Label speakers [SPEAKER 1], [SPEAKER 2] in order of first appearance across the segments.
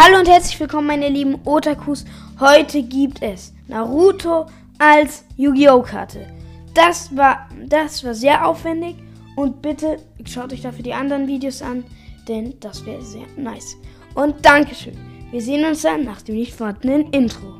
[SPEAKER 1] Hallo und herzlich willkommen, meine lieben Otakus. Heute gibt es Naruto als Yu-Gi-Oh! Karte. Das war, das war sehr aufwendig und bitte schaut euch dafür die anderen Videos an, denn das wäre sehr nice. Und Dankeschön. Wir sehen uns dann nach dem nicht vorhandenen Intro.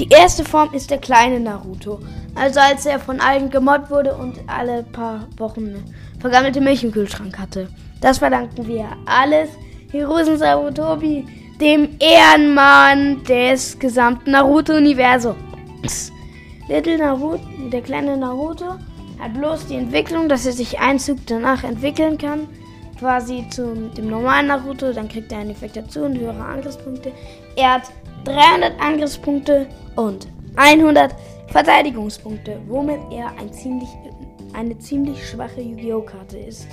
[SPEAKER 1] Die erste Form ist der kleine Naruto. Also als er von allen gemobbt wurde und alle paar Wochen vergammelte Milch im Kühlschrank hatte. Das verdanken wir alles Hirosen Sarutobi, dem Ehrenmann des gesamten Naruto-Universums. Little Naruto, der kleine Naruto, hat bloß die Entwicklung, dass er sich ein Zug danach entwickeln kann. Quasi zu dem normalen Naruto, dann kriegt er einen Effekt dazu und höhere Angriffspunkte. Er hat 300 Angriffspunkte und 100 Verteidigungspunkte, womit er ein ziemlich, eine ziemlich schwache Yu-Gi-Oh! Karte ist.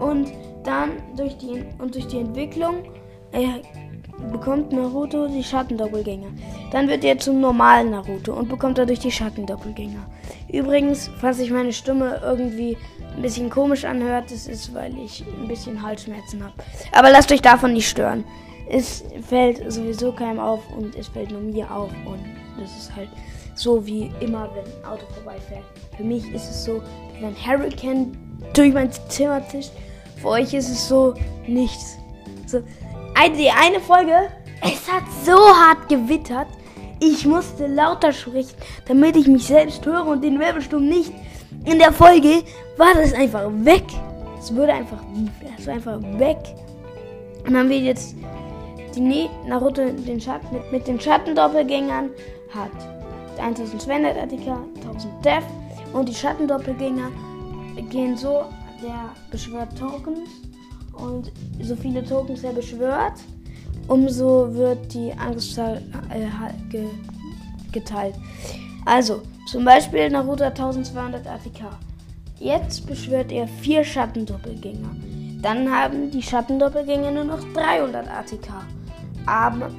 [SPEAKER 1] Und dann durch die, und durch die Entwicklung er bekommt Naruto die Schattendoppelgänger. Dann wird er zum normalen Naruto und bekommt dadurch die Schattendoppelgänger. Übrigens, falls sich meine Stimme irgendwie ein bisschen komisch anhört, das ist, weil ich ein bisschen Halsschmerzen habe. Aber lasst euch davon nicht stören. Es fällt sowieso keinem auf und es fällt nur mir auf und das ist halt so wie immer, wenn ein Auto vorbeifährt. Für mich ist es so, wenn Hurricane durch mein Zimmer zischt. Für euch ist es so nichts. So, die eine Folge, es hat so hart gewittert. Ich musste lauter sprechen, damit ich mich selbst höre und den Wirbelsturm nicht. In der Folge war das einfach weg. Es wurde einfach, es war einfach weg. Und dann haben wir jetzt die Naruto den Schatten, mit, mit den Schattendoppelgängern hat 1200 ATK, 1000 Def und die Schattendoppelgänger gehen so, der beschwört Tokens und so viele Tokens er beschwört, umso wird die Angriffszahl äh, ge geteilt. Also, zum Beispiel Naruto 1200 ATK. Jetzt beschwört er vier Schattendoppelgänger. Dann haben die Schattendoppelgänger nur noch 300 ATK. Aber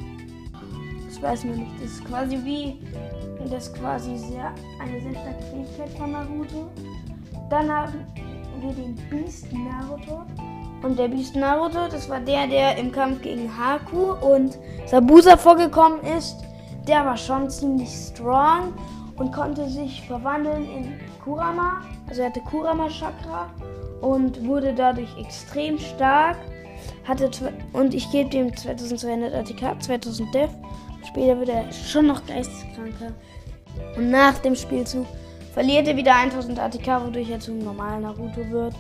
[SPEAKER 1] das weiß man nicht. Das ist quasi wie das ist quasi sehr, eine sehr starke Fähigkeit von Naruto. Dann haben wir den Beast Naruto. Und der Beast Naruto, das war der, der im Kampf gegen Haku und Sabusa vorgekommen ist. Der war schon ziemlich strong und konnte sich verwandeln in Kurama. Also er hatte Kurama Chakra und wurde dadurch extrem stark hatte und ich gebe dem 2200 ATK, 2000 Def. Später wird er schon noch geisteskranker. Und nach dem Spielzug verliert er wieder 1000 ATK, wodurch er zum normalen Naruto wird.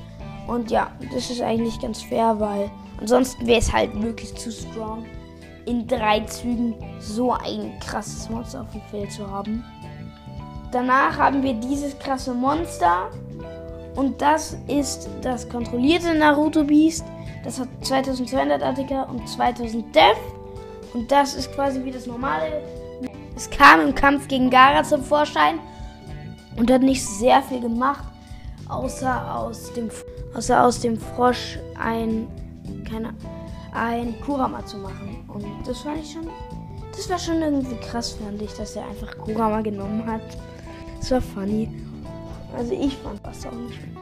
[SPEAKER 1] Und ja, das ist eigentlich ganz fair, weil ansonsten wäre es halt wirklich zu strong, in drei Zügen so ein krasses Monster auf dem Feld zu haben. Danach haben wir dieses krasse Monster. Und das ist das kontrollierte Naruto Beast. Das hat 2200 ATK und 2000 Def. Und das ist quasi wie das normale. Es kam im Kampf gegen Gara zum Vorschein und hat nicht sehr viel gemacht, außer aus dem, außer aus dem Frosch ein, keine, ein Kurama zu machen. Und das fand ich schon, das war schon irgendwie krass, fand ich, dass er einfach Kurama genommen hat. Das war funny. Also ich fand das auch nicht funny.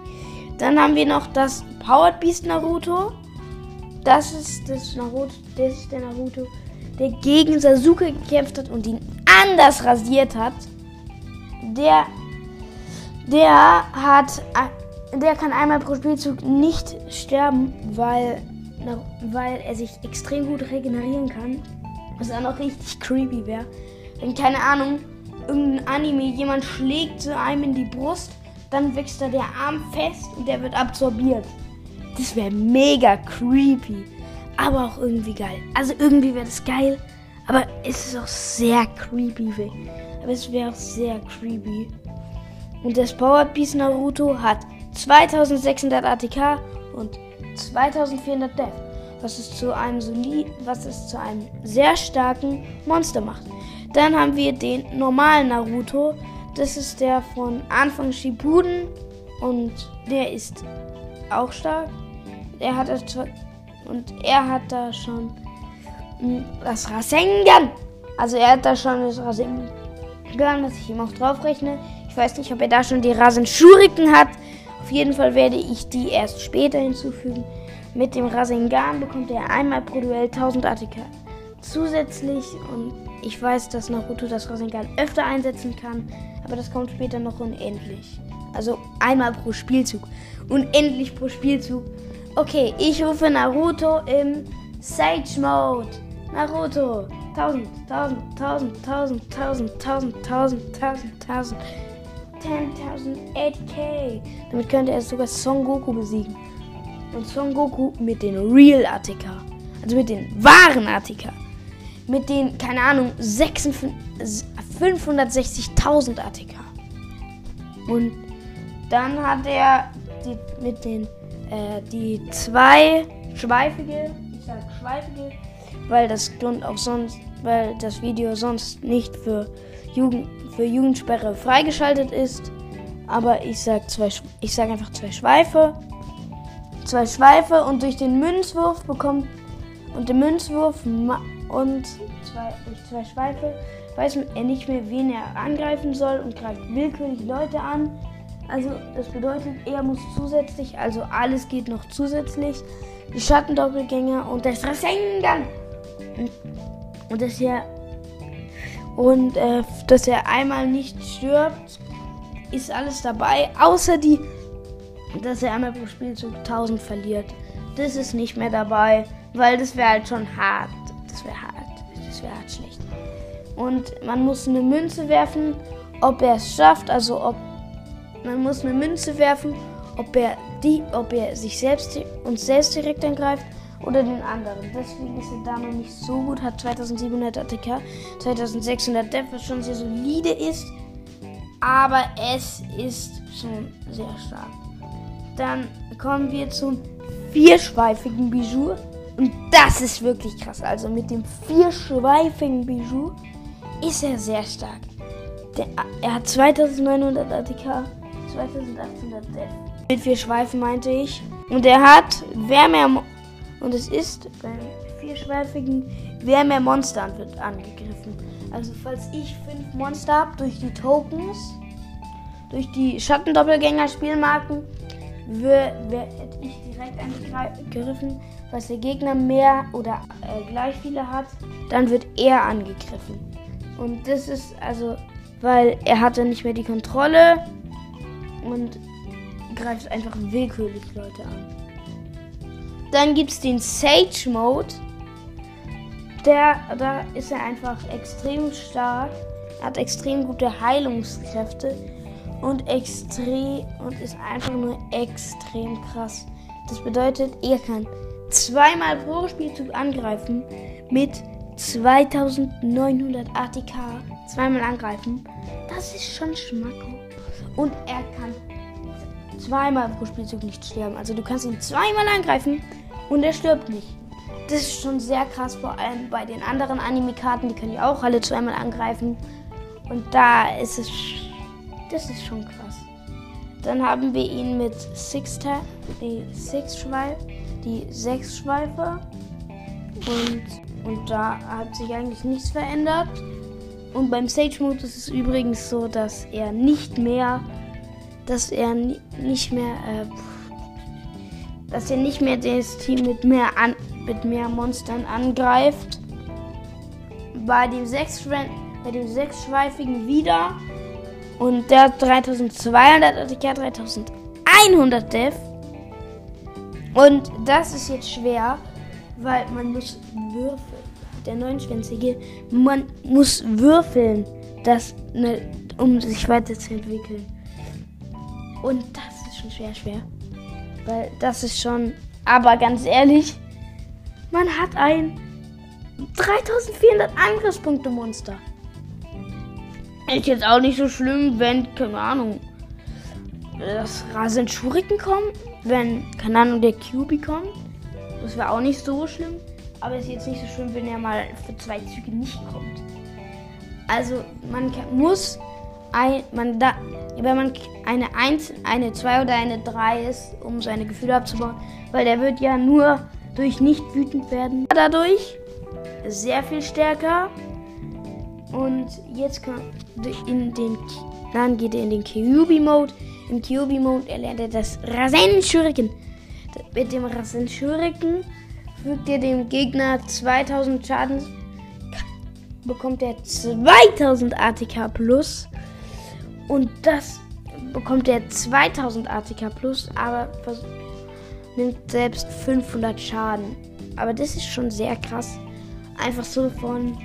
[SPEAKER 1] Dann haben wir noch das Powered Beast Naruto. Das ist das Naruto, das ist der Naruto, der gegen Sasuke gekämpft hat und ihn anders rasiert hat. Der, der hat, der kann einmal pro Spielzug nicht sterben, weil, weil er sich extrem gut regenerieren kann. Was auch noch richtig creepy wäre. Wenn, keine Ahnung, irgendein Anime, jemand schlägt zu einem in die Brust, dann wächst da der Arm fest und der wird absorbiert. Das wäre mega creepy. Aber auch irgendwie geil. Also irgendwie wäre das geil. Aber es ist auch sehr creepy. Aber es wäre auch sehr creepy. Und das Power Piece Naruto hat 2600 ATK und 2400 Death. Was es zu einem solid, was es zu einem sehr starken Monster macht. Dann haben wir den normalen Naruto. Das ist der von Anfang Shippuden und der ist auch stark er hat das und er hat da schon hm, das Rasengan. Also er hat da schon das Rasengan, was ich ihm auch draufrechne. Ich weiß nicht, ob er da schon die Rasenschuriken hat. Auf jeden Fall werde ich die erst später hinzufügen. Mit dem Rasengan bekommt er einmal pro Duell 1000 ATK zusätzlich. Und ich weiß, dass Naruto das Rasengan öfter einsetzen kann. Aber das kommt später noch unendlich. Also einmal pro Spielzug. Unendlich pro Spielzug. Okay, ich rufe Naruto im Sage Mode. Naruto. 1000, 1000, 1000, 1000, 1000, 1000, 1000, 1000, 1000. 10.000 8K. Damit könnte er sogar Son Goku besiegen. Und Son Goku mit den Real Attika. Also mit den wahren Attika. Mit den, keine Ahnung, 560.000 Attika. Und dann hat er die, mit den, äh, die zwei schweifige, ich sag schweifige, weil das Grund auch sonst, weil das Video sonst nicht für Jugend, für Jugendsperre freigeschaltet ist. Aber ich sag zwei, ich sag einfach zwei Schweife. Zwei Schweife und durch den Münzwurf bekommt und den Münzwurf und zwei, durch zwei Schweife weiß er nicht mehr, wen er angreifen soll und greift willkürlich Leute an. Also das bedeutet, er muss zusätzlich, also alles geht noch zusätzlich, die Schattendoppelgänger und das Rasengan. Und dass er und äh, dass er einmal nicht stirbt, ist alles dabei, außer die, dass er einmal pro Spielzug 1000 verliert. Das ist nicht mehr dabei, weil das wäre halt schon hart. Das wäre hart. Das wäre halt schlecht. Und man muss eine Münze werfen, ob er es schafft, also ob man muss eine Münze werfen, ob er die, ob er sich selbst uns selbst direkt angreift oder den anderen. Deswegen ist er da noch nicht so gut, hat 2700 ATK, 2600 Def, was schon sehr solide ist, aber es ist schon sehr stark. Dann kommen wir zum vierschweifigen Bijou und das ist wirklich krass. Also mit dem vierschweifigen Bijou ist er sehr stark. Der, er hat 2900 ATK, 2800 Def. Mit vier Schweifen meinte ich. Und er hat, wer mehr. Und es ist beim vierschweifigen, wer mehr Monster wird angegriffen. Also, falls ich fünf Monster habe durch die Tokens, durch die Schattendoppelgänger-Spielmarken, hätte ich direkt angegriffen. Falls der Gegner mehr oder äh, gleich viele hat, dann wird er angegriffen. Und das ist also, weil er hatte nicht mehr die Kontrolle und greift einfach willkürlich Leute an. Dann gibt es den Sage Mode. Der, da ist er einfach extrem stark, hat extrem gute Heilungskräfte und extrem und ist einfach nur extrem krass. Das bedeutet, er kann zweimal pro Spielzug angreifen mit 2900 ATK. Zweimal angreifen. Das ist schon Schmacko. Und er kann zweimal pro Spielzug nicht sterben. Also du kannst ihn zweimal angreifen und er stirbt nicht. Das ist schon sehr krass, vor allem bei den anderen Anime-Karten, die können ja auch alle zweimal angreifen. Und da ist es. Das ist schon krass. Dann haben wir ihn mit Sixta, die Six-Schweif, die Sechs-Schweife. Und, und da hat sich eigentlich nichts verändert. Und beim Sage-Mode ist es übrigens so, dass er nicht mehr dass er nicht mehr, äh, dass er nicht mehr das Team mit mehr, an, mit mehr Monstern angreift. Bei dem, sechs, bei dem sechsschweifigen wieder und der hat 3200 ATK, 3100 Def. Und das ist jetzt schwer, weil man muss würfeln. Der neunschwänzige, man muss würfeln, das, ne, um sich weiterzuentwickeln. Und das ist schon schwer, schwer. Weil das ist schon. Aber ganz ehrlich, man hat ein 3400 Angriffspunkte Monster. Ist jetzt auch nicht so schlimm, wenn, keine Ahnung, das Rasen Schuriken kommt. Wenn, keine Ahnung, der QB kommt. Das wäre auch nicht so schlimm. Aber ist jetzt nicht so schlimm, wenn er mal für zwei Züge nicht kommt. Also, man muss ein, man da, wenn man eine 1, eine 2 oder eine 3 ist, um seine Gefühle abzubauen, weil der wird ja nur durch nicht wütend werden. Dadurch sehr viel stärker. Und jetzt kommt in den, dann geht er in den Kyubi-Mode. Im Kyubi-Mode erlernt er das Rasen-Shuriken. Mit dem Rasen-Shuriken fügt er dem Gegner 2000 Schaden, bekommt er 2000 ATK plus. Und das bekommt er 2000 ATK plus, aber nimmt selbst 500 Schaden. Aber das ist schon sehr krass. Einfach so von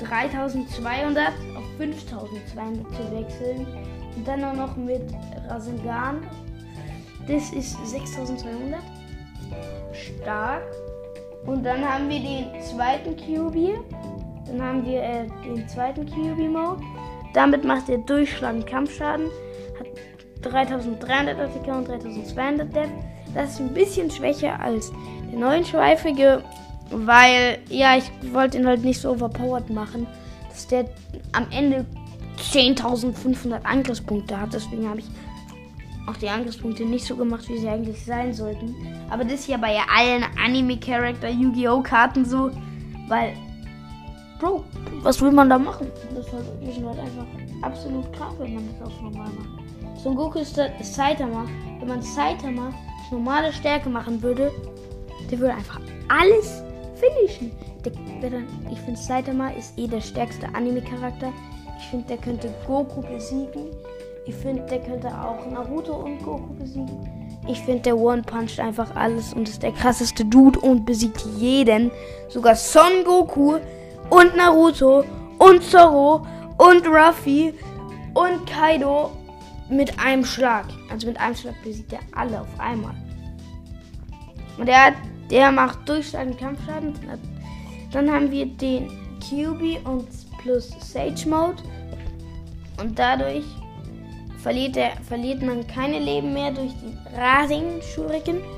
[SPEAKER 1] 3200 auf 5200 zu wechseln. Und dann auch noch mit Rasengan. Das ist 6200. Stark. Und dann haben wir den zweiten QB. Dann haben wir äh, den zweiten QB-Mode. Damit macht er durchschlagend Kampfschaden. Hat 3300 ATK und 3200 Def. Das ist ein bisschen schwächer als der neuen Schweifige, weil, ja, ich wollte ihn halt nicht so overpowered machen, dass der am Ende 10.500 Angriffspunkte hat. Deswegen habe ich auch die Angriffspunkte nicht so gemacht, wie sie eigentlich sein sollten. Aber das ist ja bei allen Anime-Charakter Yu-Gi-Oh! Karten so, weil, Bro, was will man da machen? Das ist halt, sind halt einfach absolut krank, wenn man das auf normal macht. Son Goku ist Saitama. Wenn man Saitama normale Stärke machen würde, der würde einfach alles finishen. Der, der, ich finde, Saitama ist eh der stärkste Anime-Charakter. Ich finde, der könnte Goku besiegen. Ich finde, der könnte auch Naruto und Goku besiegen. Ich finde, der One puncht einfach alles und ist der krasseste Dude und besiegt jeden. Sogar Son Goku und Naruto und Zoro und Ruffy und Kaido mit einem Schlag. Also mit einem Schlag besiegt er alle auf einmal. Und der, der macht durchschlagenden Kampfschaden. Dann haben wir den QB und plus Sage Mode. Und dadurch verliert, der, verliert man keine Leben mehr durch den Rasenschuriken. Verliert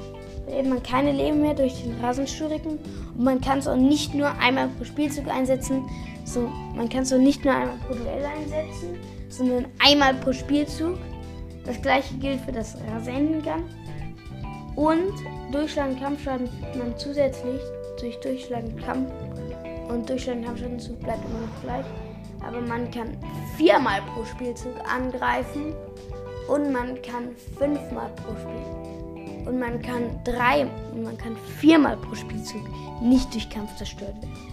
[SPEAKER 1] man keine Leben mehr durch den Rasenschuriken. Und man kann es auch nicht nur einmal pro Spielzug einsetzen. So, man kann es auch nicht nur einmal pro Duell einsetzen, sondern einmal pro Spielzug. Das gleiche gilt für das Rasengan. Und durchschlagen Kampfschaden man zusätzlich durch durchschlagen Kampf und durchschlagen Kampfschadenzug bleibt immer noch gleich. Aber man kann viermal pro Spielzug angreifen und man kann fünfmal pro Spiel. Und man kann drei und man kann viermal pro Spielzug nicht durch Kampf zerstört werden.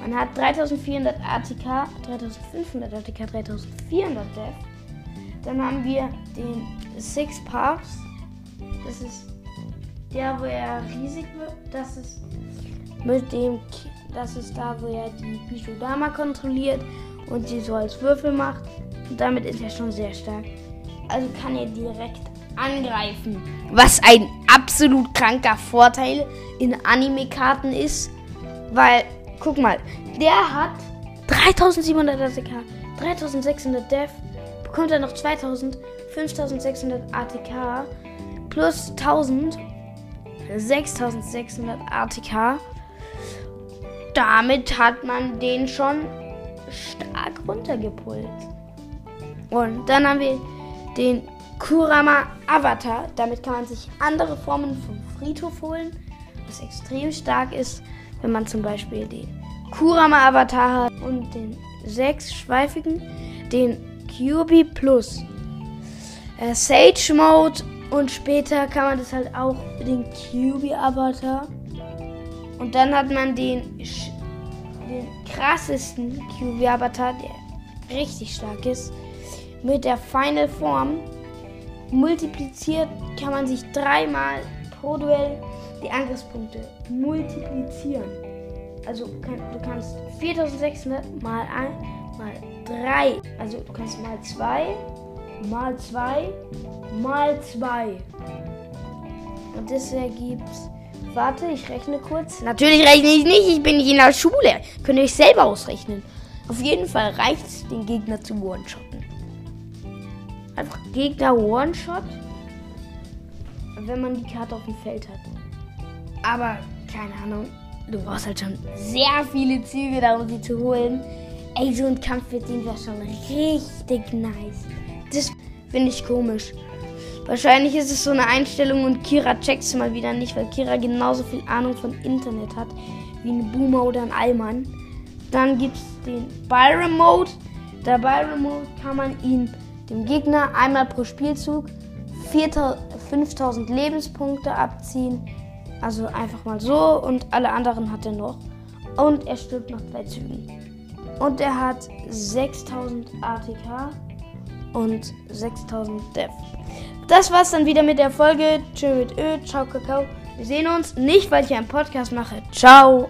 [SPEAKER 1] Man hat 3400 ATK, 3500 ATK, 3400 Def. Dann haben wir den Six Parks. Das ist der, wo er riesig wird. Das ist mit dem, das ist da, wo er die Bijudama kontrolliert und sie so als Würfel macht. Und damit ist er schon sehr stark. Also kann er direkt angreifen. Was ein absolut kranker Vorteil in Anime-Karten ist. Weil, guck mal, der hat 3700 ATK, 3600 Def, bekommt er noch 2000, 5600 ATK plus 1000, 6600 ATK. Damit hat man den schon stark runtergepult. Und dann haben wir den Kurama Avatar. Damit kann man sich andere Formen vom Friedhof holen, was extrem stark ist, wenn man zum Beispiel den Kurama Avatar hat und den sechsschweifigen, den QB Plus, äh, Sage Mode und später kann man das halt auch den QB Avatar. Und dann hat man den den krassesten QB-Avatar, der richtig stark ist, mit der Final Form. Multipliziert kann man sich dreimal pro Duell die Angriffspunkte multiplizieren. Also du kannst 4600 mal 1 mal 3. Also du kannst mal 2 mal 2 mal 2. Und das ergibt Warte, ich rechne kurz. Natürlich rechne ich nicht, ich bin nicht in der Schule. Könnt ihr euch selber ausrechnen. Auf jeden Fall reicht es, den Gegner zu one-shotten. Einfach Gegner one-shot, wenn man die Karte auf dem Feld hat. Aber, keine Ahnung, du brauchst halt schon sehr viele Züge, da um sie zu holen. Ey, so ein Kampf mit dem wäre schon richtig nice. Das finde ich komisch. Wahrscheinlich ist es so eine Einstellung und Kira checkt es mal wieder nicht, weil Kira genauso viel Ahnung von Internet hat wie ein Boomer oder ein Allmann. Dann gibt es den Byron Mode. Der Byron Mode kann man ihn dem Gegner einmal pro Spielzug 5000 Lebenspunkte abziehen. Also einfach mal so und alle anderen hat er noch. Und er stirbt nach zwei Zügen. Und er hat 6000 ATK und 6000 Death. Das war's dann wieder mit der Folge. Tschö mit Ö, ciao Kakao. Wir sehen uns nicht, weil ich einen Podcast mache. Ciao.